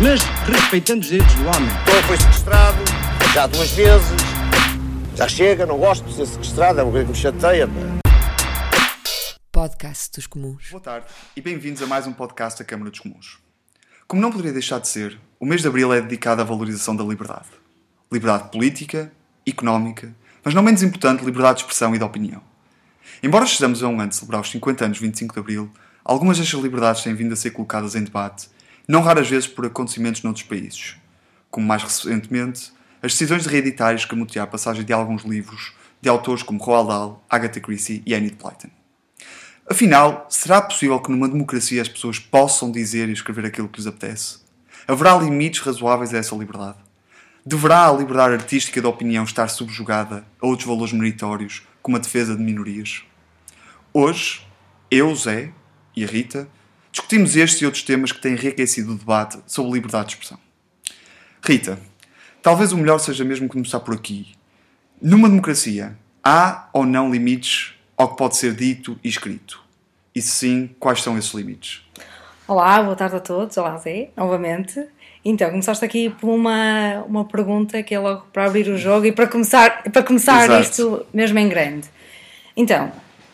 mas respeitando os direitos do homem. Então foi sequestrado, já duas vezes. Já chega, não gosto de ser sequestrado, é uma coisa que me chateia. Podcast dos Comuns. Boa tarde e bem-vindos a mais um podcast da Câmara dos Comuns. Como não poderia deixar de ser, o mês de Abril é dedicado à valorização da liberdade. Liberdade política, económica, mas não menos importante, liberdade de expressão e de opinião. Embora estejamos a um ano de celebrar os 50 anos de 25 de Abril, algumas destas liberdades têm vindo a ser colocadas em debate, não raras vezes por acontecimentos noutros países, como mais recentemente as decisões de reeditar e a passagem de alguns livros de autores como Roald Dahl, Agatha Christie e Enid Blyton. Afinal, será possível que numa democracia as pessoas possam dizer e escrever aquilo que lhes apetece? Haverá limites razoáveis a essa liberdade? Deverá a liberdade artística da opinião estar subjugada a outros valores meritórios, como a defesa de minorias? Hoje, eu, Zé e a Rita discutimos estes e outros temas que têm enriquecido o debate sobre liberdade de expressão. Rita, talvez o melhor seja mesmo começar por aqui. Numa democracia, há ou não limites ao que pode ser dito e escrito? E se sim, quais são esses limites? Olá, boa tarde a todos. Olá, Zé, novamente. Então, começaste aqui por uma, uma pergunta que é logo para abrir o jogo e para começar, para começar Exato. isto mesmo em grande. Então,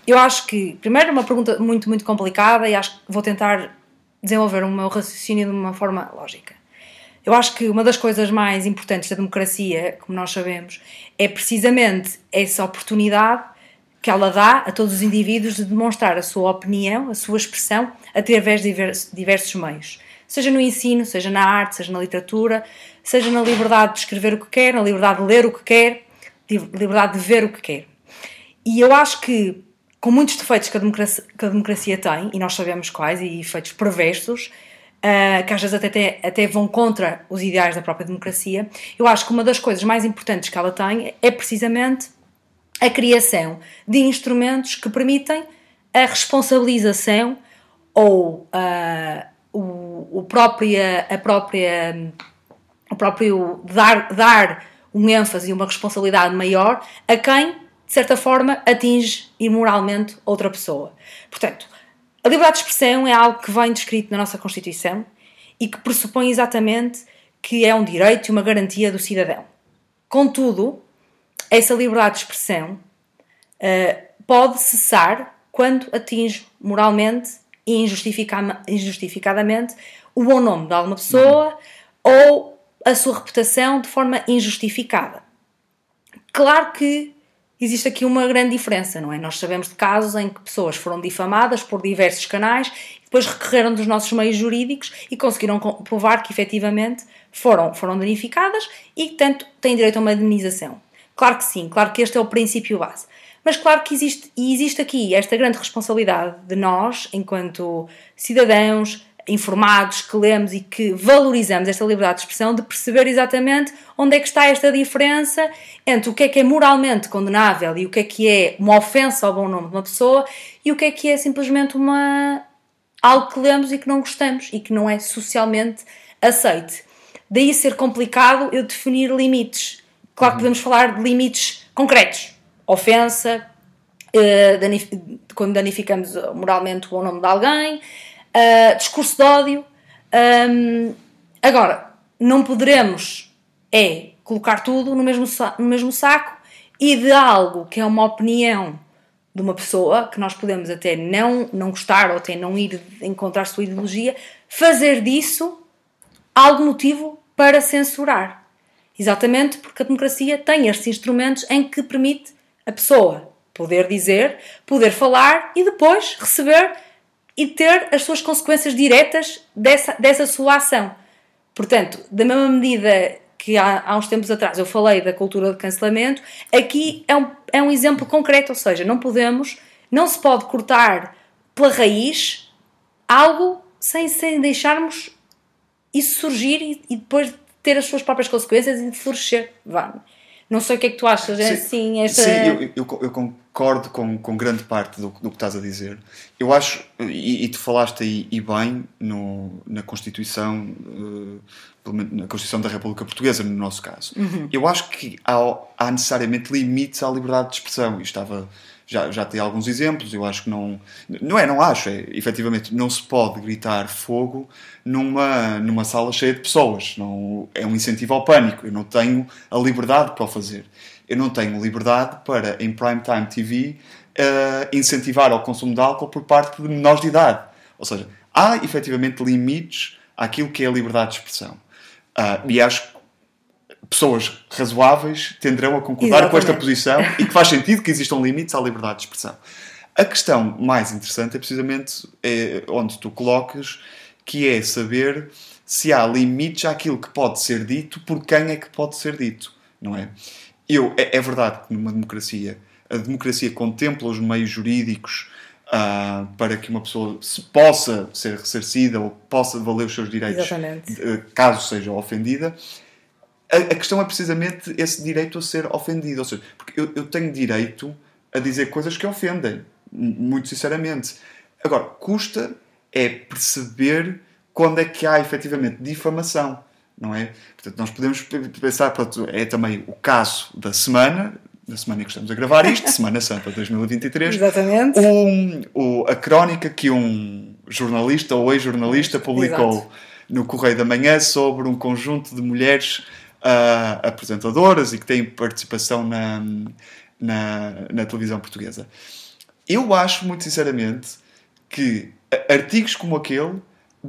eu acho que, primeiro, é uma pergunta muito, muito complicada e acho que vou tentar desenvolver o meu raciocínio de uma forma lógica. Eu acho que uma das coisas mais importantes da democracia, como nós sabemos, é precisamente essa oportunidade que ela dá a todos os indivíduos de demonstrar a sua opinião, a sua expressão, através de diversos, meios. Seja no ensino, seja na arte, seja na literatura, seja na liberdade de escrever o que quer, na liberdade de ler o que quer, liberdade de ver o que quer. E eu acho que, com muitos defeitos que a democracia, que a democracia tem, e nós sabemos quais, e efeitos perversos, uh, que às vezes até, até vão contra os ideais da própria democracia, eu acho que uma das coisas mais importantes que ela tem é precisamente a criação de instrumentos que permitem a responsabilização ou uh, o, o própria, a própria, o próprio dar, dar um ênfase e uma responsabilidade maior a quem, certa forma, atinge imoralmente outra pessoa. Portanto, a liberdade de expressão é algo que vem descrito na nossa Constituição e que pressupõe exatamente que é um direito e uma garantia do cidadão. Contudo, essa liberdade de expressão uh, pode cessar quando atinge moralmente e injustifica injustificadamente o bom nome de alguma pessoa ou a sua reputação de forma injustificada. Claro que existe aqui uma grande diferença, não é? Nós sabemos de casos em que pessoas foram difamadas por diversos canais depois recorreram dos nossos meios jurídicos e conseguiram provar que efetivamente foram, foram danificadas e, portanto, têm direito a uma indemnização. Claro que sim, claro que este é o princípio base. Mas claro que existe, e existe aqui esta grande responsabilidade de nós, enquanto cidadãos informados, que lemos e que valorizamos esta liberdade de expressão, de perceber exatamente onde é que está esta diferença entre o que é que é moralmente condenável e o que é que é uma ofensa ao bom nome de uma pessoa e o que é que é simplesmente uma algo que lemos e que não gostamos e que não é socialmente aceite. Daí ser complicado eu definir limites. Claro que podemos falar de limites concretos. Ofensa, uh, quando danificamos moralmente o bom nome de alguém, uh, discurso de ódio. Um, agora, não poderemos é colocar tudo no mesmo, no mesmo saco e de algo que é uma opinião de uma pessoa, que nós podemos até não, não gostar ou até não ir encontrar sua ideologia, fazer disso algo motivo para censurar. Exatamente porque a democracia tem estes instrumentos em que permite a pessoa poder dizer, poder falar e depois receber e ter as suas consequências diretas dessa, dessa sua ação. Portanto, da mesma medida que há, há uns tempos atrás eu falei da cultura de cancelamento, aqui é um, é um exemplo concreto, ou seja, não podemos, não se pode cortar pela raiz algo sem, sem deixarmos isso surgir e, e depois ter as suas próprias consequências e florescer. Vá. Não sei o que é que tu achas, é assim, esta... Sim, eu, eu, eu concordo com, com grande parte do, do que estás a dizer. Eu acho, e, e tu falaste aí e bem no, na Constituição, uh, na Constituição da República Portuguesa, no nosso caso. Uhum. Eu acho que há, há necessariamente limites à liberdade de expressão. E estava já, já tem alguns exemplos, eu acho que não. Não é, não acho, é efetivamente não se pode gritar fogo numa, numa sala cheia de pessoas. Não, é um incentivo ao pânico. Eu não tenho a liberdade para o fazer. Eu não tenho liberdade para, em prime time TV, uh, incentivar ao consumo de álcool por parte de menores de idade. Ou seja, há efetivamente limites àquilo que é a liberdade de expressão. Uh, e acho que pessoas razoáveis tenderão a concordar Exatamente. com esta posição e que faz sentido que existam limites à liberdade de expressão. A questão mais interessante é precisamente é, onde tu colocas, que é saber se há limites àquilo que pode ser dito, por quem é que pode ser dito, não é? Eu, é, é verdade que numa democracia, a democracia contempla os meios jurídicos uh, para que uma pessoa se possa ser ressarcida ou possa valer os seus direitos, Exatamente. caso seja ofendida, a, a, questão é precisamente esse direito a ser ofendido. Ou seja, porque eu, eu tenho direito a dizer coisas que ofendem, muito sinceramente. Agora, custa é perceber quando é que há efetivamente difamação, não é? Portanto, nós podemos pensar, pronto, é também o caso da semana, da semana em que estamos a gravar isto, Semana Santa 2023. Exatamente. Um, o, a crónica que um jornalista ou ex-jornalista publicou Exato. no Correio da Manhã sobre um conjunto de mulheres uh, apresentadoras e que têm participação na, na, na televisão portuguesa. Eu acho, muito sinceramente, que artigos como aquele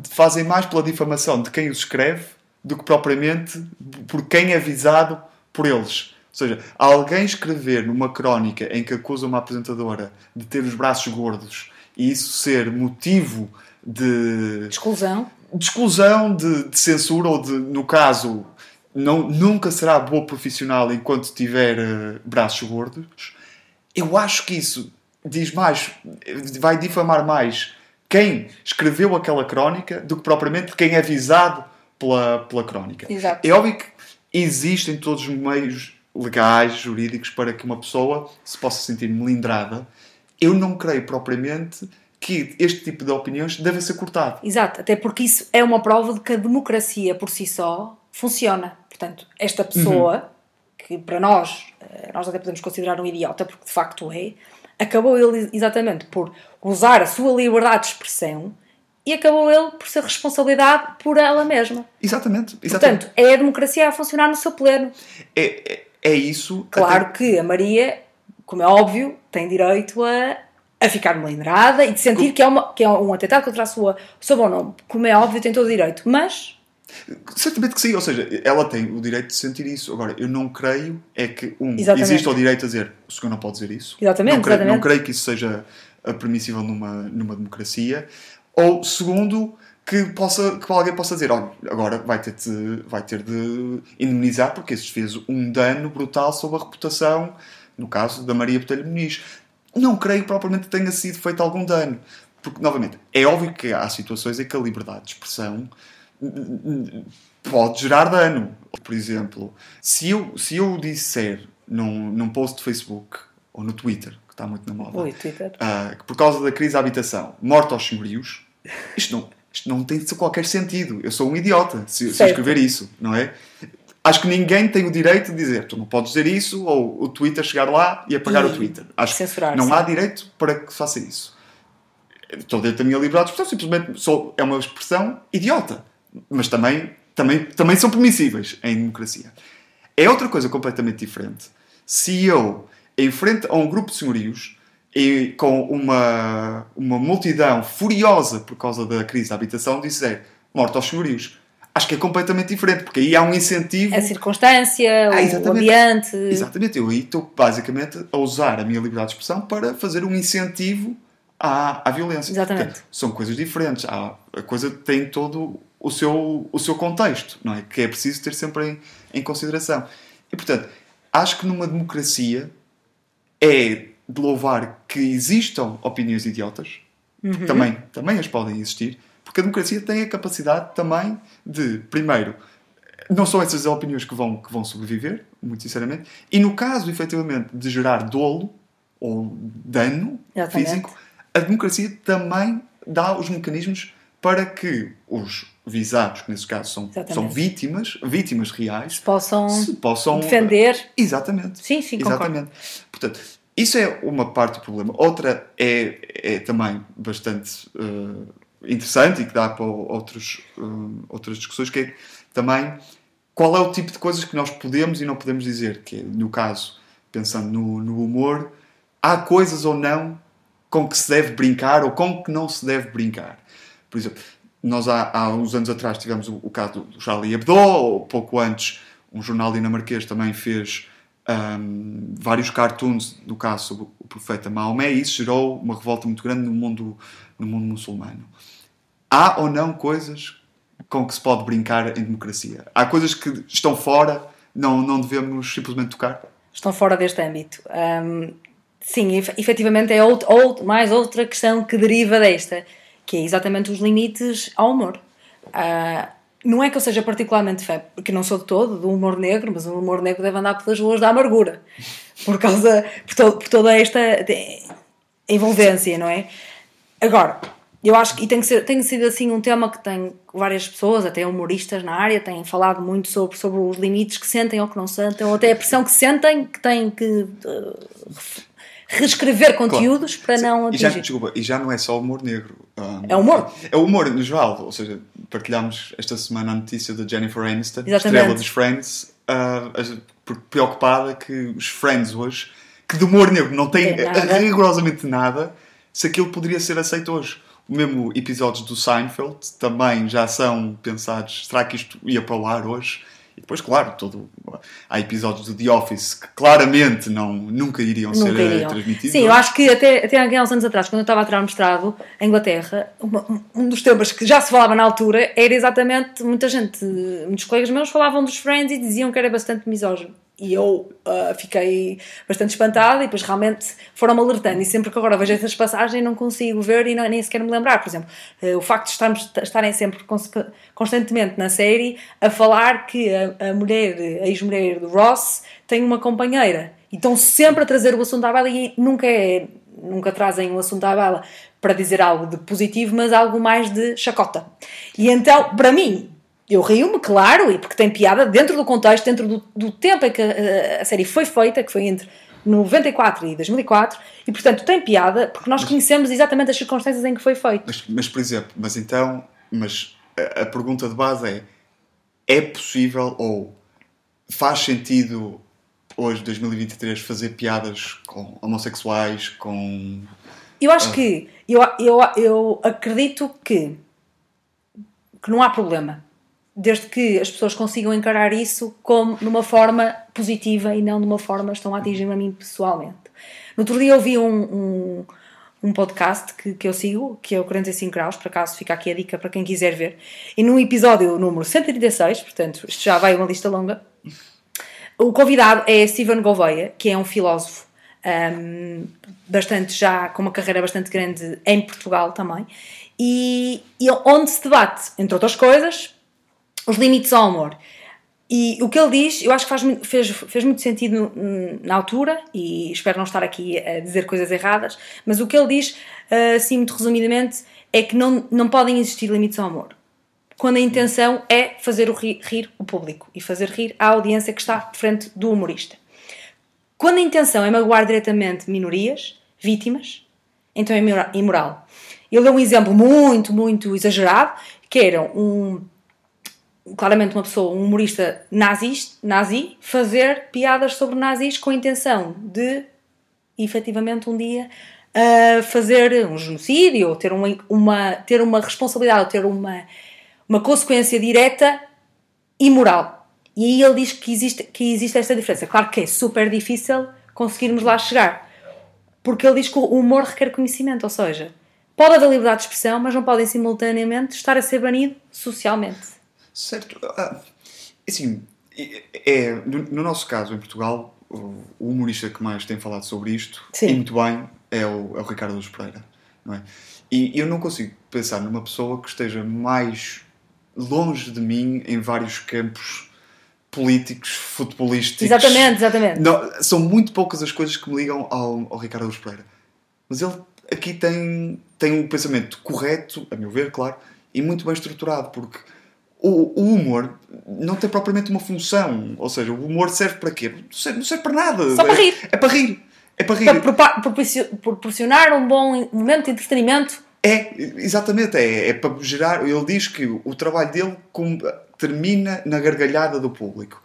fazem mais pela difamação de quem os escreve do que propriamente por quem é visado por eles. Ou seja, alguém escrever numa crónica em que acusa uma apresentadora de ter os braços gordos e isso ser motivo de exclusão, de, exclusão, de, de censura ou de, no caso, não, nunca será boa profissional enquanto tiver uh, braços gordos. Eu acho que isso diz mais, vai difamar mais quem escreveu aquela crónica do que propriamente quem é visado pela, pela crónica. Exato. É óbvio que existem todos os meios legais, jurídicos, para que uma pessoa se possa sentir melindrada. Eu não creio propriamente que este tipo de opiniões deve ser cortado. Exato, até porque isso é uma prova de que a democracia por si só funciona. Portanto, esta pessoa, uhum. que para nós, eh, nós até podemos considerar um idiota, porque de facto é, acabou ele exatamente por usar a sua liberdade de expressão e acabou ele por ser responsabilidade por ela mesma. Exatamente. exatamente. Portanto, é a democracia a funcionar no seu pleno. É, é, é isso. Claro até... que a Maria, como é óbvio, tem direito a, a ficar melindrada e de sentir que é, uma, que é um atentado contra a sua, o seu bom nome. Como é óbvio, tem todo o direito. Mas Certamente que sim, ou seja, ela tem o direito de sentir isso. Agora, eu não creio é que, um, exatamente. existe o direito a dizer o senhor não pode dizer isso. Exatamente, não creio, exatamente. Não creio que isso seja permissível numa, numa democracia. Ou, segundo, que, possa, que alguém possa dizer, olha, agora vai ter, de, vai ter de indemnizar porque isso fez um dano brutal sobre a reputação, no caso da Maria Botelho Muniz. Não creio propriamente que tenha sido feito algum dano. Porque, novamente, é óbvio que há situações em que a liberdade de expressão pode gerar dano. Por exemplo, se eu, se eu disser num, num post de Facebook ou no Twitter, que está muito na moda, Oi. Uh, que por causa da crise da habitação, morte aos senhorios, isto não, isto não tem qualquer sentido. Eu sou um idiota se, se escrever isso, não é? Acho que ninguém tem o direito de dizer tu não podes dizer isso ou o Twitter chegar lá e apagar e o Twitter. Acho que não há direito para que faça isso. Estou dentro da minha liberdade de expressão, simplesmente sou, é uma expressão idiota mas também, também, também são permissíveis em democracia. É outra coisa completamente diferente. Se eu, em frente a um grupo de senhorios, e com uma, uma multidão furiosa por causa da crise da habitação, disser morte aos senhorios, acho que é completamente diferente, porque aí há um incentivo. A circunstância, ah, o ambiente. Exatamente, eu aí estou basicamente a usar a minha liberdade de expressão para fazer um incentivo à, à violência. Exatamente. Porque são coisas diferentes. Há, a coisa tem todo o seu, o seu contexto, não é? Que é preciso ter sempre em, em consideração. E, portanto, acho que numa democracia é de louvar que existam opiniões idiotas, uhum. também, também as podem existir, porque a democracia tem a capacidade também de, primeiro, não são essas opiniões que vão, que vão sobreviver, muito sinceramente. E no caso, efetivamente, de gerar dolo ou dano Exatamente. físico, a democracia também dá os mecanismos para que os visados, que nesse caso são, Exatamente. são vítimas, vítimas reais, Possam se possam defender. Exatamente. Sim, sim, concordo. Exatamente. Portanto, isso é uma parte do problema. Outra é, é também bastante eh, interessante e que dá para outros, eh, outras discussões, que é também qual é o tipo de coisas que nós podemos e não podemos dizer. Que é, no caso, pensando no, no humor, há coisas ou não com que se deve brincar ou com que não se deve brincar. Por exemplo, nós há, há uns anos atrás tivemos o, o caso do Charlie Hebdo, ou pouco antes um jornal dinamarquês também fez hum, vários cartoons, no caso sobre o profeta Maomé, e isso gerou uma revolta muito grande no mundo, no mundo muçulmano. Há ou não coisas com que se pode brincar em democracia? Há coisas que estão fora, não, não devemos simplesmente tocar? estão fora deste âmbito. Ahm, sim, ef- efetivamente é mais outra questão que deriva desta, que é exatamente os limites ao humor. Ah, não é que eu seja particularmente fã, porque não sou de todo do humor negro, mas o humor negro deve andar pelas ruas da amargura, por causa, por, to- por toda esta envolvência, não é? Agora, eu acho que e tem, que ser, tem sido assim um tema que tem várias pessoas, até humoristas na área, têm falado muito sobre, sobre os limites que sentem ou que não sentem, ou até a pressão que sentem, que têm que eh, reescrever conteúdos para não E já, atingir. desculpa, e já não é só humor negro. Hum, É humor. É humor no geral. Ou seja, partilhámos esta semana a notícia da Jennifer Aniston, Exatamente. estrela dos Friends, ah, por- preocupada que os Friends hoje, que de humor negro não tem Tem nada. rigorosamente nada, se aquilo poderia ser aceito hoje. O mesmo episódios do Seinfeld também já são pensados, será que isto ia para o ar hoje? E depois, claro, todo, há episódios do The Office que claramente não, nunca iriam ser Nunca eh, iriam. transmitidos. Sim, eu acho que até, até há uns anos atrás, quando eu estava a tirar o mestrado em Inglaterra, uma- um- um dos temas que já se falava na altura era exatamente, muita gente, muitos colegas meus falavam dos Friends e diziam que era bastante misógino. E eu ah, fiquei bastante espantada e depois realmente foram-me alertando. E sempre que agora vejo essas passagens não consigo ver e não- nem sequer me lembrar. Por exemplo, eh, o facto de estarmos, estarem sempre cons- constantemente na série a falar que a, a mulher, a ex-mulher do Ross, tem uma companheira. E estão sempre a trazer o assunto à baila e nunca, é, nunca trazem o assunto à baila para dizer algo de positivo, mas algo mais de chacota. E então, para mim, eu rio-me, claro, e porque tem piada dentro do contexto, dentro do, do tempo em que a, a série foi feita, que foi entre 94 e 2004, e portanto tem piada porque nós conhecemos exatamente as circunstâncias em que foi feito. Mas, mas, por exemplo, mas então, mas a, a pergunta de base é: é possível ou faz sentido hoje, 2023, fazer piadas com homossexuais, com. Eu acho que, eu, eu, eu acredito que, que não há problema, desde que as pessoas consigam encarar isso como numa forma positiva e não numa forma estão a atingir-me a mim pessoalmente. No outro dia eu vi um, um, um podcast que, que eu sigo, que é o 45 Graus, por acaso fica aqui a dica para quem quiser ver, e no episódio número 136, portanto isto já vai uma lista longa, o convidado é Steven Gouveia, que é um filósofo um, bastante já com uma carreira bastante grande em Portugal também, e, e onde se debate, entre outras coisas, os limites ao amor. E o que ele diz, eu acho que faz, fez, fez muito sentido na altura, e espero não estar aqui a dizer coisas erradas, mas o que ele diz, eh, assim, muito resumidamente, é que não, não podem existir limites ao amor. Quando a intenção é fazer o ri- rir o público e fazer rir a audiência que está de frente do humorista. Quando a intenção é magoar diretamente minorias, vítimas, então é imora- imoral. Ele deu um exemplo muito, muito exagerado, que era um, claramente uma pessoa, um humorista nazis, nazi, fazer piadas sobre nazis com a intenção de, efetivamente, um dia uh, fazer um genocídio, ou ter uma, uma, ter uma responsabilidade, ou ter uma, uma consequência direta imoral. E aí ele diz que existe, que existe esta diferença. Claro que é super difícil conseguirmos lá chegar. Porque ele diz que o humor requer conhecimento, ou seja, pode haver liberdade de expressão, mas não podem simultaneamente estar a ser banido socialmente. Certo. Ah, assim, é, é- no, no nosso caso, em Portugal, o, humorista que mais tem falado sobre isto, Sim. e muito bem, é o, é o Ricardo Luz Pereira. Não é? E eu não consigo pensar numa pessoa que esteja mais longe de mim em vários campos políticos, futebolísticos. Exatamente, exatamente. Não, são muito poucas as coisas que me ligam ao, ao Ricardo Araújo Pereira. Mas ele aqui tem, tem um pensamento correto, a meu ver, claro, e muito bem estruturado, porque o, o humor não tem propriamente uma função. Ou seja, o humor serve para quê? Não serve, não serve para nada. Só para É- rir. É para rir. É para rir. Para proporcionar um bom momento de entretenimento. É, exatamente, é, é para gerar. Ele diz que o trabalho dele termina na gargalhada do público.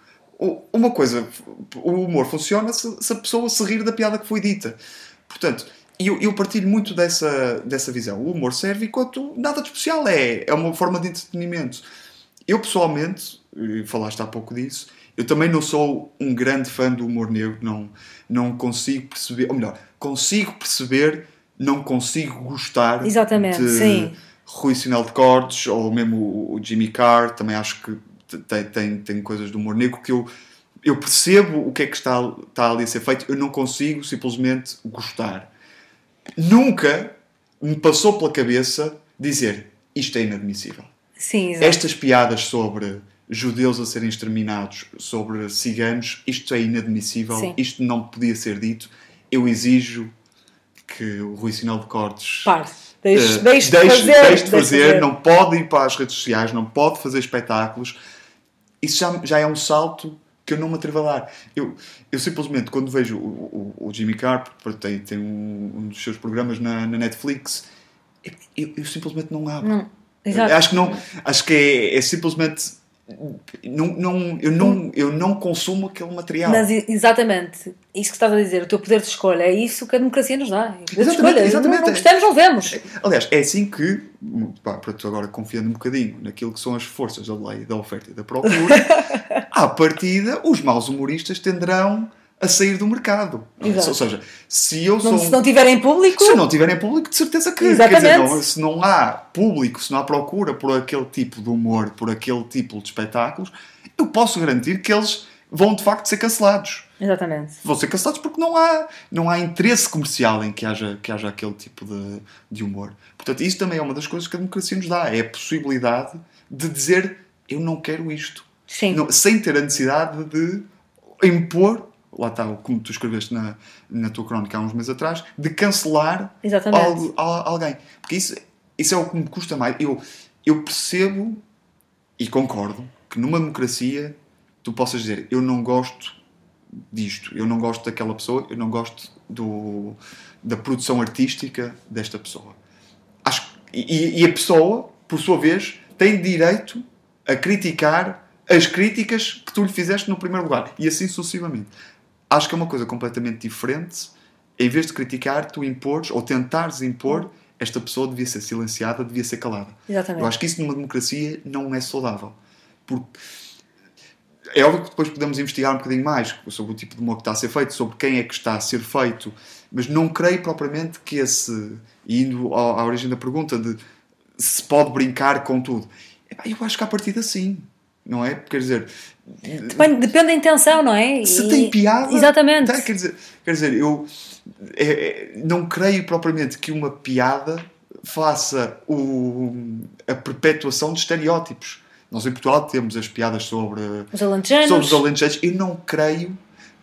Uma coisa, o humor funciona se, se a pessoa se rir da piada que foi dita. Portanto, eu, eu partilho muito dessa, dessa visão. O humor serve enquanto nada de especial, é, é uma forma de entretenimento. Eu pessoalmente, e falaste há pouco disso, eu também não sou um grande fã do humor negro, não, não consigo perceber, ou melhor, consigo perceber, não consigo gostar Exatamente, de sim. Rui Sinal de Cortes ou mesmo o Jimmy Carr, também acho que te- tem, tem, tem coisas do humor negro que eu, eu percebo o que é que está, está ali a ser feito, eu não consigo simplesmente gostar. Nunca me passou pela cabeça dizer isto é inadmissível. Sim, exato. Estas piadas sobre judeus a serem exterminados, sobre ciganos, isto é inadmissível, Sim. isto não podia ser dito. Eu exijo que o Rui Sinal de Cortes Pare. Deixe, eh, deixe de deixe- fazer. deixe de de fazer, não pode ir para as redes sociais, não pode fazer espetáculos. Isso já, já é um salto que eu não me atrevo a dar. Eu, eu simplesmente, quando vejo o, o, o Jimmy porque tem, tem um, um dos seus programas na, na Netflix, eu, eu- eu simplesmente não abro. Não, exato. Acho que não, acho que é, é simplesmente não, não, eu, não, eu não consumo aquele material. Mas exatamente, isso que estás a dizer, o teu poder de escolha, é isso que a democracia nos dá. É o poder de Exatamente, escolha. exatamente. Não, não gostamos, não vemos. Aliás, é assim que, pá, para tu agora confiando um bocadinho naquilo que são as forças da lei, da oferta e da procura, à partida, os maus humoristas tenderão a sair do mercado. Exato. Ou seja, se eu sou. Não, se não tiverem público, se não tiverem público, de certeza que. Exatamente. Quer dizer, não- se não há público, se não há procura por aquele tipo de humor, por aquele tipo de espetáculos, eu posso garantir que eles vão de facto ser cancelados. Exatamente. Vão ser cancelados porque não há, não há interesse comercial em que haja, que haja aquele tipo de, de humor. Portanto, isso também é uma das coisas que a democracia nos dá. É a possibilidade de dizer eu não quero isto. Sim. Não- sem ter a necessidade de impor, lá está, como tu escreveste na, na tua crónica há uns meses atrás, de cancelar algo- al- alguém. Porque isso, isso é o que me custa mais. Eu, eu percebo e concordo que numa democracia tu possas dizer eu não gosto disto, eu não gosto daquela pessoa, eu não gosto do, da produção artística desta pessoa. Acho, e, e a pessoa, por sua vez, tem direito a criticar as críticas que tu lhe fizeste no primeiro lugar e assim sucessivamente. Acho que é uma coisa completamente diferente. Em vez de criticar, tu impores ou tentares impor esta pessoa devia ser silenciada, devia ser calada. Exatamente. Eu acho que isso numa democracia não é saudável. Porque é óbvio que depois podemos investigar um bocadinho mais sobre o tipo de humor que está a ser feito, sobre quem é que está a ser feito, mas não creio propriamente que esse, indo à, origem da pergunta de se pode brincar com tudo, eu acho que a partir sim, não é? Quer dizer, Depende, depende da intenção, não é? se E- tem piada. Exatamente. tá, quer, dizer, quer dizer, eu é, é, não creio propriamente que uma piada faça o, a perpetuação de estereótipos. Nós em Portugal temos as piadas sobre Os alentejanos. sobre os alentejanos. Eu não creio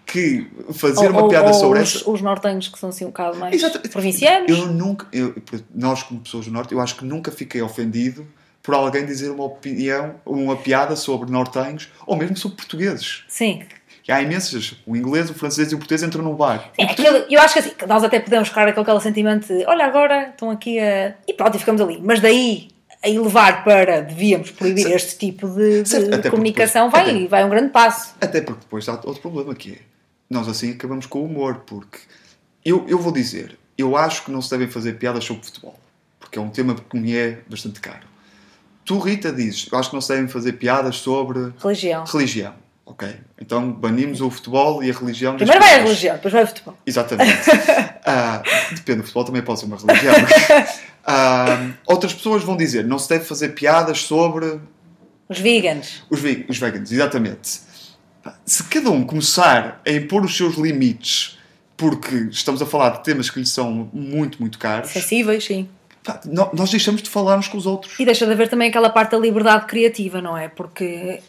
que fazer ou, uma ou- piada ou sobre os, essa. os nortenhos que são assim um bocado mais Exato. provincianos. Eu nunca, eu- nós como pessoas do Norte, eu acho que nunca fiquei ofendido por alguém dizer uma opinião, uma piada sobre nortenhos ou mesmo sobre portugueses. Sim. Que há imensas. O inglês, o francês e o português entram num bar. É, aquele- eu acho que assim, nós até podemos ficar com aquele sentimento de olha, agora estão aqui a. E pronto, e ficamos ali. Mas daí a elevar para devíamos proibir este tipo de, de Certo, comunicação depois- vai, até- vai um grande passo. Até porque depois há outro problema que é. Nós assim acabamos com o humor, porque eu, eu vou dizer, eu acho que não se devem fazer piadas sobre futebol, porque é um tema que me é bastante caro. Tu, Rita, dizes, eu acho que não se devem fazer piadas sobre Religião. religião. Ok, então banimos o futebol e a religião. Primeiro vai a religião, depois vai o futebol. Exatamente. Ah, depende, o futebol também pode ser uma religião. Ah, outras pessoas vão dizer, não se deve fazer piadas sobre Os vegans. os, ve- os veganos, exatamente. Se cada um começar a impor os seus limites, porque estamos a falar de temas que lhes são muito, muito caros, Sensíveis, sim. Nós deixamos de falar uns com os outros. E deixa de haver também aquela parte da liberdade criativa, não é? Porque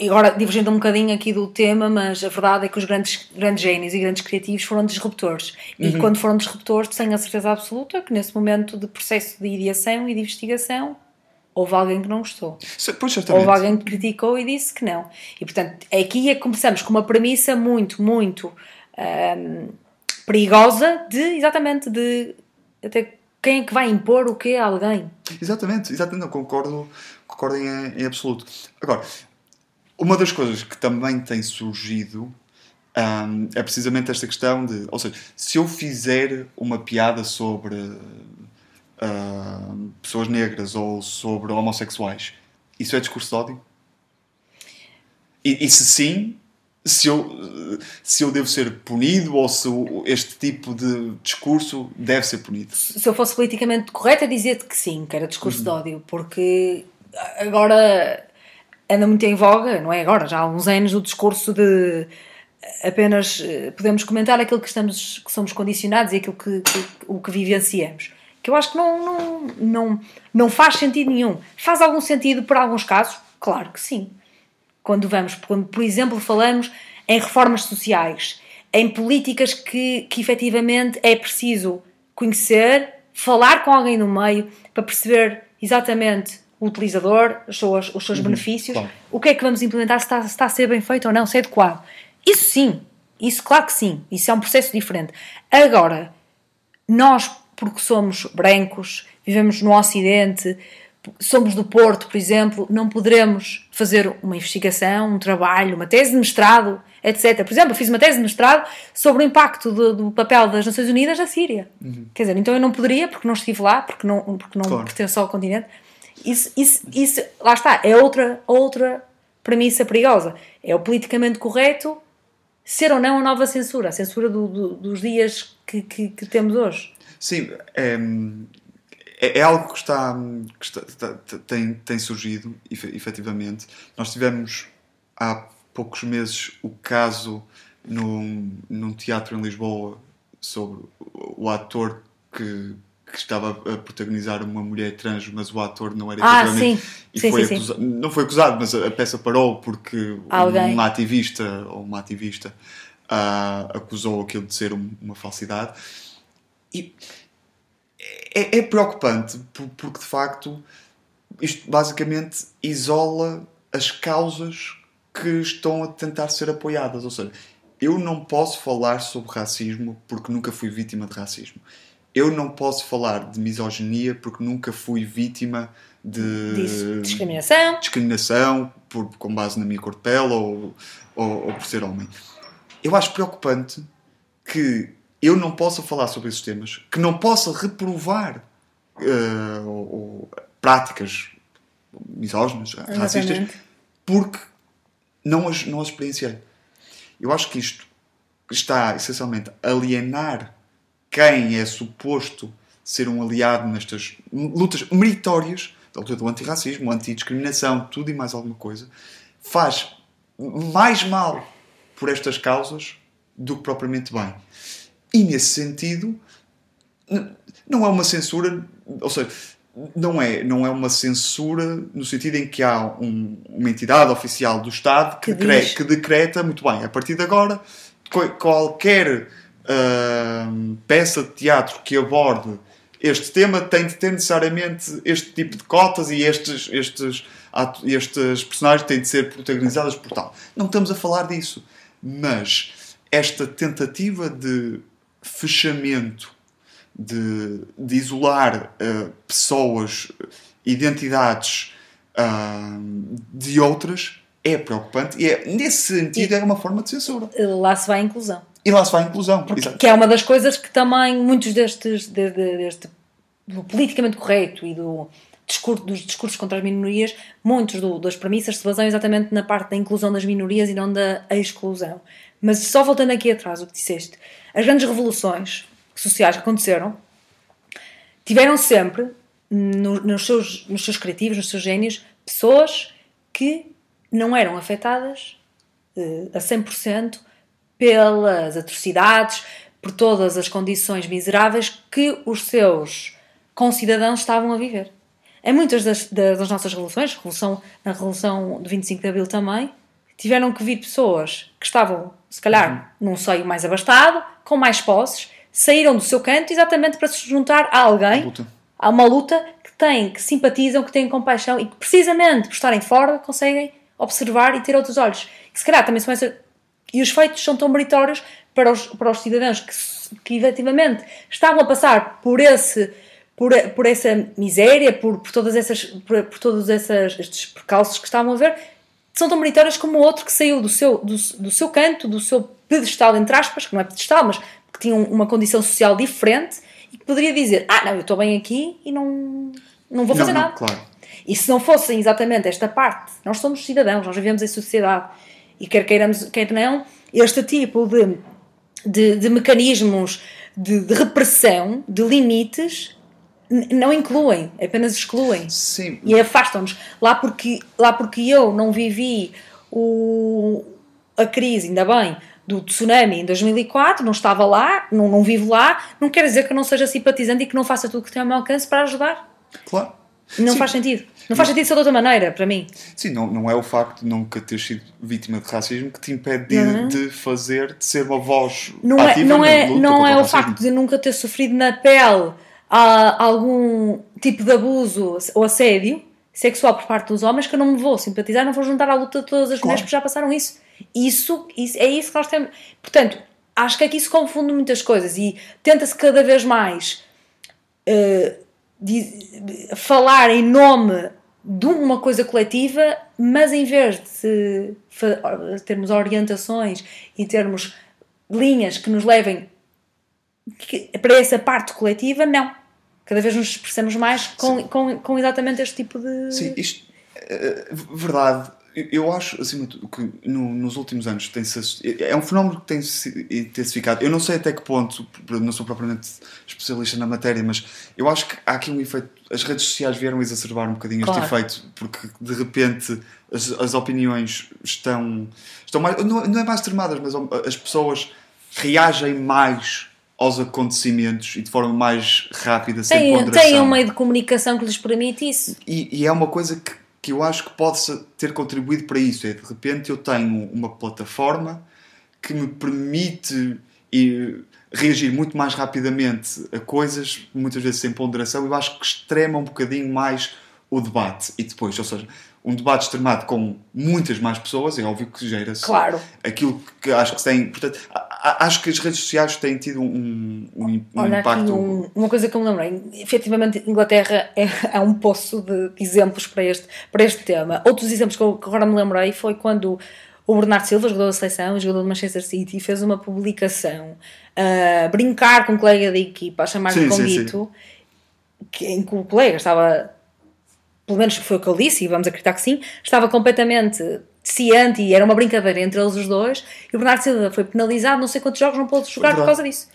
agora divergindo um bocadinho aqui do tema, mas a verdade é que os grandes, grandes génios e grandes criativos foram disruptores. E Uhum. quando foram disruptores, tenho a certeza absoluta que nesse momento de processo de ideação e de investigação, houve alguém que não gostou. Pois. Houve alguém que criticou e disse que não. E portanto, aqui é que começamos com uma premissa muito, muito perigosa de, exatamente, de até quem é que vai impor o quê a alguém. Exatamente, exatamente, concordo, concordo em, em absoluto. Agora, uma das coisas que também tem surgido hum, é precisamente esta questão de, ou seja, se eu fizer uma piada sobre hum, pessoas negras ou sobre homossexuais, isso é discurso de ódio? E, e se sim, se eu, se eu devo ser punido ou se este tipo de discurso deve ser punido? Se eu fosse politicamente correta, dizia-te que sim, que era discurso de ódio, porque agora anda muito em voga, não é agora, já há uns anos, o discurso de apenas eh, podemos comentar aquilo que, estamos, que somos condicionados e aquilo que, que- o que vivenciamos. Que eu acho que não, não, não, não faz sentido nenhum. Faz algum sentido por alguns casos? Claro que sim. Quando vamos, quando, por exemplo, falamos em reformas sociais, em políticas que, que efetivamente é preciso conhecer, falar com alguém no meio para perceber exatamente o utilizador, as suas- os seus benefícios, claro. o que é que vamos implementar, se está, se está a ser bem feito ou não, se é adequado. Isso sim, isso claro que sim, isso é um processo diferente. Agora, nós, porque somos brancos, vivemos no Ocidente, somos do Porto, por exemplo, não poderemos fazer uma investigação, um trabalho, uma tese de mestrado, etc. Por exemplo, eu fiz uma tese de mestrado sobre o impacto do, do papel das Nações Unidas na Síria. Quer dizer, então eu não poderia, porque não estive lá, porque não, porque não Claro. pertenço ao continente. Isso, isso, isso, lá está, é outra, outra premissa perigosa. É o politicamente correto ser ou não a nova censura, a censura do- do- dos dias que, que- que temos hoje. Sim, é, é, é algo que está, que está- está- tem, tem surgido, efe- efetivamente. Nós tivemos há poucos meses o caso num, num teatro em Lisboa sobre o, ator que, que estava a protagonizar uma mulher trans, mas o ator não era Ah, sim. E Sim, foi sim, sim. acusa- não foi acusado, mas a, peça parou porque Alguém. um ativista ou uma ativista ah, acusou aquilo de ser um- uma falsidade. E é, é preocupante por- porque de facto isto basicamente isola as causas que estão a tentar ser apoiadas. Ou seja, eu não posso falar sobre racismo porque nunca fui vítima de racismo. Eu não posso falar de misoginia porque nunca fui vítima de Disso. Discriminação. discriminação por, com base na minha cor de pele ou, ou, ou por ser homem. Eu acho preocupante que eu não possa falar sobre esses temas, que não possa reprovar eh, ou- ou práticas misóginas, racistas, Exatamente. porque não as, não as experienciei. Eu acho que isto está essencialmente a alienar quem é suposto ser um aliado nestas lutas meritórias da luta do antirracismo, antidiscriminação, tudo e mais alguma coisa, faz mais mal por estas causas do que propriamente bem. E nesse sentido, não é uma censura, ou seja, não é, não é uma censura no sentido em que há um- uma entidade oficial do Estado que, Que decre- diz. que decreta, muito bem, a partir de agora, qualquer ahm, peça de teatro que aborde este tema tem de ter necessariamente este tipo de cotas e estes, estes, estes personagens têm de ser protagonizados por tal. Não estamos a falar disso. Mas esta tentativa de fechamento, de, de isolar ah, pessoas, identidades ah, de outras, é preocupante e é, nesse sentido é uma forma de censura. Lá se vai a inclusão. E lá se vai a inclusão. Exato. Que é uma das coisas que também muitos destes, de- de- deste, do politicamente correto e do discurso, dos discursos contra as minorias, muitos do- das premissas se baseiam exatamente na parte da inclusão das minorias e não da exclusão. Mas só voltando aqui atrás, o que disseste, as grandes revoluções sociais que aconteceram tiveram sempre no- nos, seus, nos seus criativos, nos seus génios, pessoas que não eram afetadas eh, a 100% pelas atrocidades, por todas as condições miseráveis que os seus concidadãos estavam a viver. Em muitas das, das, das nossas revoluções, revolução, na Revolução de 25 de Abril também, tiveram que vir pessoas que estavam, se calhar, num seio mais abastado, com mais posses, saíram do seu canto exatamente para se juntar a alguém, Luta. a uma luta que tem, que simpatizam, que têm compaixão e que precisamente por estarem fora conseguem observar e ter outros olhos. Que se calhar também são essa... E os feitos são tão meritórios para os, para os cidadãos que, que efetivamente estavam a passar por esse por, por essa miséria, por, por todas essas por, por todos essas, estes percalços que estavam a ver, são tão meritórios como o outro que saiu do seu, do, do seu canto, do seu pedestal, entre aspas, que não é pedestal, mas que tinha um- uma condição social diferente e que poderia dizer: Ah, não, eu estou bem aqui e não, não vou fazer não, não, nada. claro. E se não fossem exatamente esta parte, nós somos cidadãos, nós vivemos em sociedade e quer queiramos, quer não, este tipo de, de, de mecanismos de, de repressão, de limites, não incluem, apenas excluem Sim, e afastam-nos. Lá porque, lá porque eu não vivi o, a crise, ainda bem, do tsunami em 2004, não estava lá, não, não vivo lá, não quer dizer que eu não seja simpatizante e que não faça tudo o que tem ao meu alcance para ajudar. claro. Não Sim. faz sentido. Não faz sentido ser de outra maneira, para mim. Sim, não, não é o facto de nunca ter sido vítima de racismo que te impede de, Uhum. de fazer, de ser uma voz Não é, ativa não na é, não é o racismo. facto de nunca ter sofrido na pele ah, algum tipo de abuso ou assédio sexual por parte dos homens que eu não me vou simpatizar, não vou juntar à luta de todas as mulheres Claro. que já passaram isso. Isso, isso. É isso que nós temos. Portanto, acho que aqui se confunde muitas coisas e tenta-se cada vez mais diz- falar em nome de uma coisa coletiva, mas em vez de termos orientações e termos linhas que nos levem para essa parte coletiva, não. Cada vez nos expressamos mais com, com, com exatamente este tipo de. Sim, isto é verdade. Eu- acho, acima de tudo, que no- nos últimos anos tem-se ass- é um fenómeno que tem se intensificado. Eu não sei até que ponto, não sou propriamente especialista na matéria, mas eu acho que há aqui um efeito. As redes sociais vieram exacerbar um bocadinho Claro. este efeito, porque de repente as, as opiniões estão, estão mais. Não, não é mais extremadas, mas as pessoas reagem mais aos acontecimentos e de forma mais rápida, sem tem, ponderação. tem um meio de comunicação que lhes permite isso. E, e é uma coisa que, que eu acho que pode ter contribuído para isso. É de repente eu tenho uma plataforma que me permite reagir muito mais rapidamente a coisas, muitas vezes sem ponderação. Eu acho que extrema um bocadinho mais o debate. E depois, ou seja, um debate extremado com muitas mais pessoas, é óbvio que gera-se Claro. aquilo que acho que tem. Portanto, acho que as redes sociais têm tido um, um, um Olha, impacto. um- uma coisa que eu me lembrei. Efetivamente, Inglaterra é, é um poço de exemplos para este, para este tema. Outros exemplos que, eu, que agora me lembrei foi quando o Bernardo Silva, jogador da seleção, jogador do Manchester City, fez uma publicação a brincar com um colega da equipa, a chamar-lhe Conguito, em que o colega estava, pelo menos foi o que ele disse, e vamos acreditar que sim, estava completamente ciente e era uma brincadeira entre eles os dois, e o Bernardo Silva foi penalizado, não sei quantos jogos, não pôde jogar por causa disso.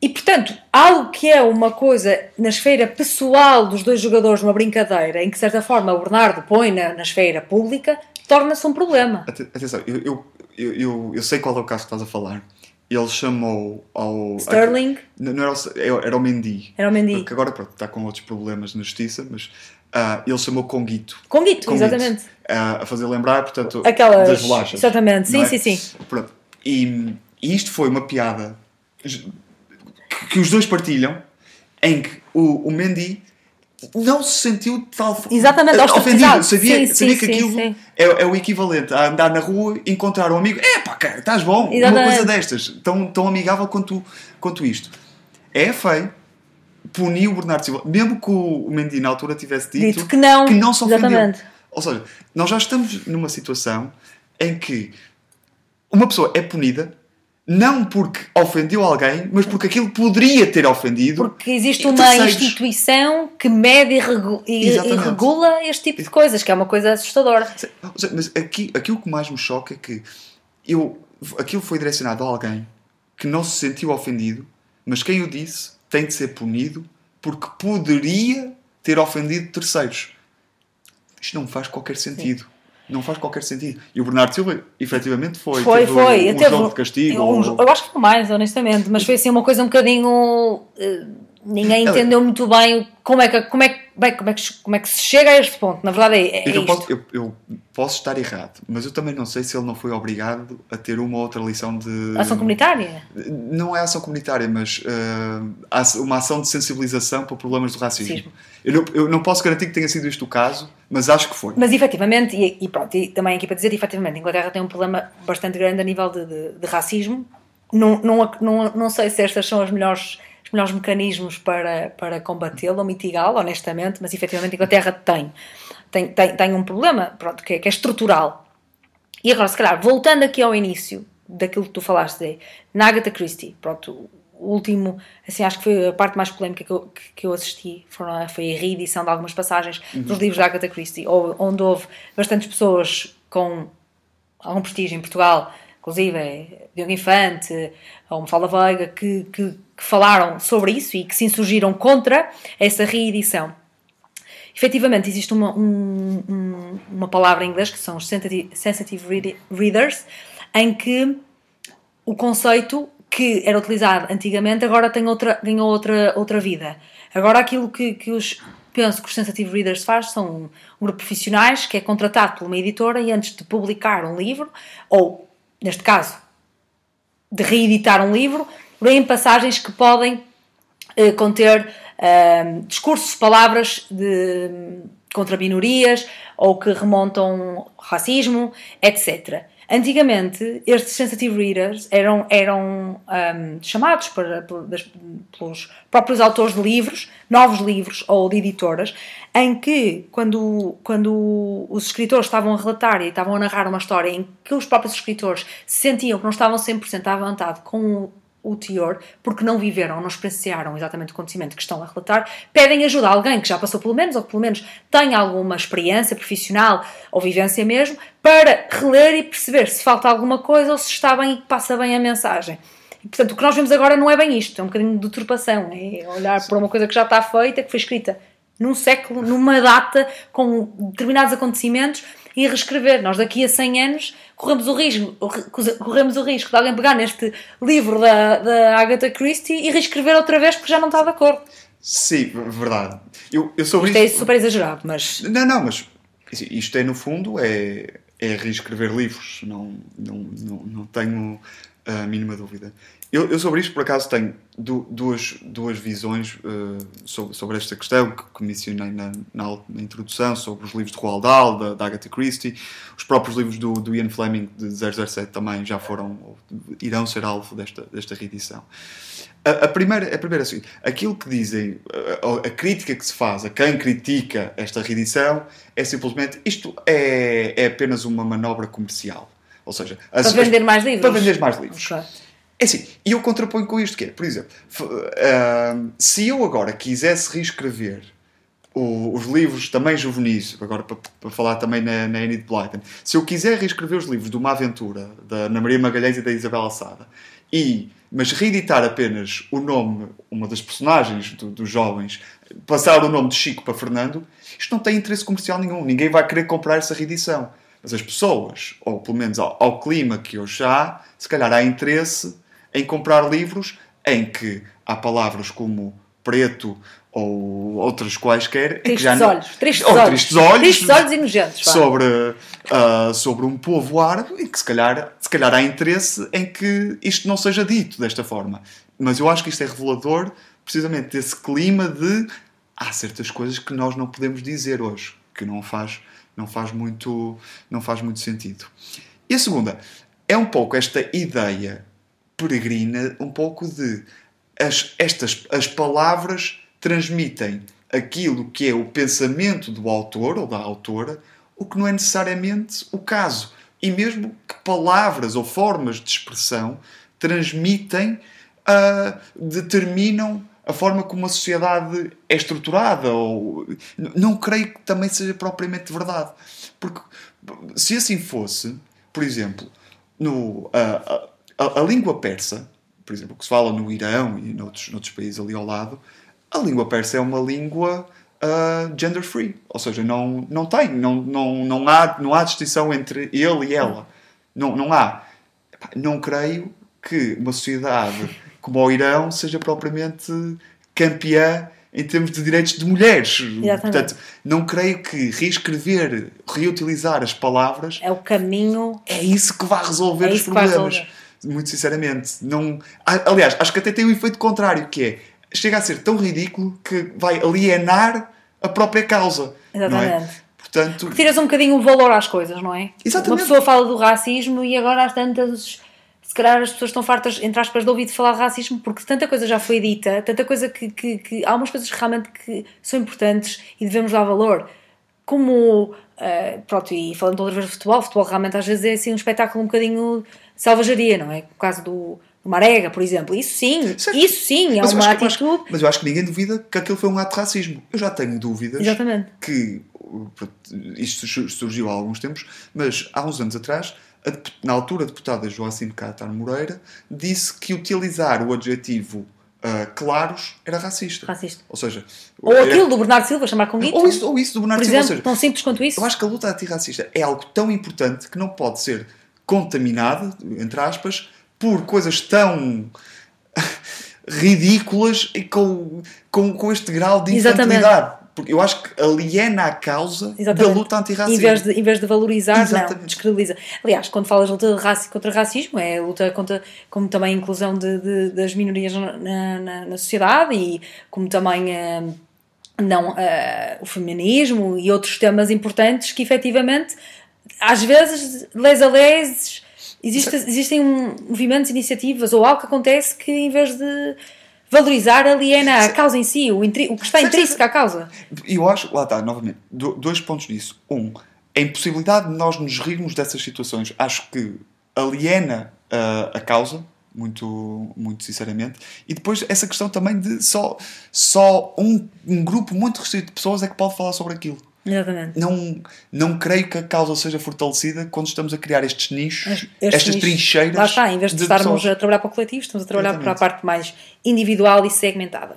E portanto, algo que é uma coisa na esfera pessoal dos dois jogadores, uma brincadeira, em que de certa forma o Bernardo põe na, na esfera pública, torna-se um problema. Ate- Atenção, eu, eu, eu, eu, sei qual é o caso que estás a falar. Ele chamou ao. Sterling. Não, não era, o, era o Mendy. Era o Mendy. Porque agora pronto, está com outros problemas na justiça, mas ah, ele chamou Conguito. Conguito, Conguito. exatamente. Ah, a fazer lembrar, portanto, Aquelas- das bolachas. exatamente, sim, não é? sim, sim. Pronto. E, e isto foi uma piada que, que os dois partilham, em que o, o Mendy não se sentiu de tal forma. Exatamente, ofendido. Sabia, Sim, sabia sim, que sim, aquilo sim. É, é o equivalente a andar na rua, encontrar um amigo, é pá, cara, estás bom, uma Exatamente. coisa destas, tão, tão amigável quanto, quanto isto. É feio, puniu o Bernardo Silva, mesmo que o Mendy na altura tivesse dito, Dito que não, que não se ofendeu. exatamente. Ou seja, nós já estamos numa situação em que uma pessoa é punida não porque ofendeu alguém, mas porque aquilo poderia ter ofendido. Porque existe uma terceiros. instituição que mede e, regu- e- e regula este tipo de coisas, que é uma coisa assustadora. Mas aqui, aquilo que mais me choca é que eu, aquilo foi direcionado a alguém que não se sentiu ofendido, mas quem o disse tem de ser punido porque poderia ter ofendido terceiros. Isto não faz qualquer sentido. Não faz qualquer sentido. E o Bernardo Silva, efetivamente, foi. Foi, foi. Um Teve jogo de castigo. um ou- eu acho que foi mais, honestamente, mas foi assim uma coisa um bocadinho. eh, ninguém entendeu muito bem o- como é que, como é, bem, como é, que, como é que se chega a este ponto. Na verdade, é, é Eu, posso, eu, eu posso estar errado, mas eu também não sei se ele não foi obrigado a ter uma outra lição de. Ação comunitária? Não é ação comunitária, mas aç- uma ação de sensibilização para problemas do racismo. Racismo. Eu não, eu não posso garantir que tenha sido isto o caso, mas acho que foi. Mas efetivamente, e, e pronto, e também aqui para dizer, efetivamente, a Inglaterra tem um problema bastante grande a nível de, de- de racismo. Não, não, não, não sei se estas são as melhores, melhores mecanismos para, para combatê-lo ou mitigá-lo, honestamente, mas efetivamente a Inglaterra tem. Tem, tem, tem um problema pronto, que, é, que é estrutural. E agora, se calhar, voltando aqui ao início daquilo que tu falaste de na Agatha Christie, pronto, o último, assim, acho que foi a parte mais polémica que eu, que, eu assisti, foram, foi a reedição de algumas passagens dos livros da Agatha Christie, onde houve bastantes pessoas com algum prestígio em Portugal, inclusive é, Diogo Infante, ou Mafalda Veiga, que, que, que falaram sobre isso e que se insurgiram contra essa reedição. Efetivamente, existe uma, um- um- uma palavra em inglês que são os sensitive, readers, em que o conceito que era utilizado antigamente agora tem outra, ganhou outra, outra vida. Agora aquilo que, que os penso que os sensitive readers faz são um grupo de profissionais que é contratado por uma editora e antes de publicar um livro, ou neste caso de reeditar um livro, leem passagens que podem eh, conter eh, discursos, palavras de, contra minorias ou que remontam ao racismo, etc. Antigamente, estes sensitive readers eram, eram ahm, chamados para, das- pelos próprios autores de livros, novos livros ou de editoras, em que, quando, quando os escritores estavam a relatar e estavam a narrar uma história em que os próprios escritores sentiam que não estavam 100% à vontade com o, teor, porque não viveram, não experienciaram exatamente o acontecimento que estão a relatar, pedem ajuda a alguém que já passou pelo menos, ou que pelo menos tenha alguma experiência profissional ou vivência mesmo, para reler e perceber se falta alguma coisa ou se está bem e passa bem a mensagem. E, portanto, o que nós vemos agora não é bem isto, é um bocadinho de deturpação, é olhar para uma coisa que já está feita, que foi escrita num século, numa data, com determinados acontecimentos e reescrever. Nós daqui a 100 anos corremos o risco, corremos o risco de alguém pegar neste livro da, da Agatha Christie e reescrever outra vez porque já não está de acordo. Sim, verdade. Eu, eu sobre Isto é isto- super exagerado, mas Não, não, mas assim, isto é no fundo é, é reescrever livros, não, não, não, não tenho a mínima dúvida. Eu, eu sobre isto, por acaso, tenho du- duas, duas visões eh, sobre, sobre esta questão que, que mencionei na, na, na introdução, sobre os livros de Roald Dahl, da, da Agatha Christie, os próprios livros do, do Ian Fleming de 007 também já foram, ou irão ser alvo desta, desta reedição. A, a primeira, a primeira é a seguinte: aquilo que dizem, a, a crítica que se faz a quem critica esta reedição é simplesmente isto é, é apenas uma manobra comercial. Ou seja, as- para vender mais livros. Para vender mais livros. Ok. É assim, e eu contraponho com isto que é, por exemplo, ah, se eu agora quisesse reescrever o- os livros também juvenis, agora para, para falar também na, na Enid Blyton, se eu quiser reescrever os livros de uma aventura da Ana Maria Magalhães e da Isabel Assada, e, mas reeditar apenas o nome, uma das personagens do- dos jovens, passar o nome de Chico para Fernando, isto não tem interesse comercial nenhum, ninguém vai querer comprar essa reedição. Mas as pessoas, ou pelo menos ao, ao clima que hoje há, se calhar há interesse em comprar livros em que há palavras como preto ou outras quaisquer. Tristes já não- olhos, tristes ou olhos. tristes olhos, Tristes olhos e nojentos, sobre, ah, sobre um povo árabe e que se calhar, se calhar há interesse em que isto não seja dito desta forma. Mas eu acho que isto é revelador precisamente desse clima de há certas coisas que nós não podemos dizer hoje, que não faz, não faz, muito, não faz muito sentido. E a segunda é um pouco esta ideia peregrina, um pouco de as, estas as palavras transmitem aquilo que é o pensamento do autor ou da autora, o que não é necessariamente o caso. E mesmo que palavras ou formas de expressão transmitem, ah, determinam a forma como a sociedade é estruturada. Ou... Não creio que também seja propriamente verdade. Porque se assim fosse, por exemplo, no, a, a, a língua persa, por exemplo, que se fala no Irão e noutros, noutros países ali ao lado, a língua persa é uma língua ah, gender free, ou seja, não, não tem, não, não, não, há, não há distinção entre ele e ela. Não, não há. Não creio que uma sociedade como o Irão seja propriamente campeã em termos de direitos de mulheres. Exatamente. Portanto, não creio que reescrever, reutilizar as palavras É o caminho. é isso que vai resolver É os problemas. resolver. Muito sinceramente. Não... Aliás, acho que até tem o efeito contrário, que é chega a ser tão ridículo que vai alienar a própria causa. Não é? Exatamente. Portanto, Tiras um bocadinho o valor às coisas, não é? Exatamente. Uma pessoa fala do racismo e agora às tantas. Se calhar as pessoas estão fartas, entre aspas, de ouvir de falar de racismo porque tanta coisa já foi dita, tanta coisa que, que, que há algumas coisas que realmente que são importantes e devemos dar valor. Como, eh, pronto, e falando outra vez de futebol, futebol realmente às vezes é assim um espetáculo um bocadinho de salvajaria, não é? O caso do, do Marega, por exemplo. Isso sim, Certo. isso sim é Mas uma eu acho- atitude. mas eu acho que ninguém duvida que aquilo foi um ato de racismo. Eu já tenho dúvidas Exatamente. que isto su- surgiu há alguns tempos, mas há uns anos atrás, a na altura a deputada Joacine Catar Moreira disse que utilizar o adjetivo uh, claros era racista. Racista. Ou seja, Ou era- aquilo do Bernardo Silva, chamar com guito. ou isso, ou isso do Bernardo Por Silva. Exemplo, seja, tão simples quanto isso. eu acho que a luta antirracista é algo tão importante que não pode ser contaminada, entre aspas, por coisas tão ridículas e com, com, com este grau de Exatamente. infantilidade. Porque eu acho que aliena a causa Exatamente. da luta antirracista. Em vez de, em vez de valorizar, não, Exatamente. descredibiliza. Aliás, quando falas de luta de raci- contra racismo, é a luta contra, como também a inclusão de, de- das minorias na, na, na sociedade e como também eh, não, eh, o feminismo e outros temas importantes que efetivamente, às vezes, les a les, existe, existem um- movimentos, iniciativas ou algo que acontece que em vez de valorizar, aliena a causa em si, o, o que está intrínseco à causa. E eu acho, lá está, novamente, do- dois pontos nisso. Um, a impossibilidade de nós nos rirmos dessas situações acho que aliena ah, a causa, muito, muito sinceramente. E depois essa questão também de só, só um, um grupo muito restrito de pessoas é que pode falar sobre aquilo. Exatamente. Não, não creio que a causa seja fortalecida quando estamos a criar estes nichos, Estes estas nichos. trincheiras. Lá está, em vez de, estarmos pessoas. a trabalhar para o coletivo, estamos a trabalhar Exatamente. para a parte mais individual e segmentada.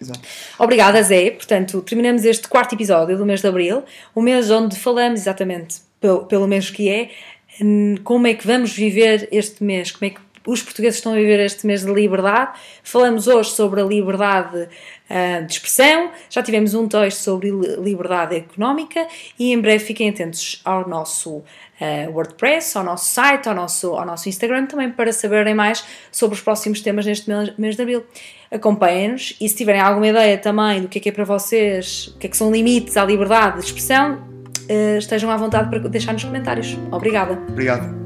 Exato. Obrigada, Zé. Portanto, terminamos este quarto episódio do mês de Abril, o mês onde falamos exatamente pelo, pelo mês que é, como é que vamos viver este mês, como é que os portugueses estão a viver este mês de liberdade. Falamos hoje sobre a liberdade ah, de expressão, já tivemos um texto sobre li- liberdade económica e em breve fiquem atentos ao nosso ah, WordPress, ao nosso site, ao nosso, ao nosso Instagram também para saberem mais sobre os próximos temas neste mês, de Abril. Acompanhem-nos e se tiverem alguma ideia também do que é que é para vocês, o que é que são limites à liberdade de expressão, eh, estejam à vontade para deixar nos comentários. Obrigada. Obrigado.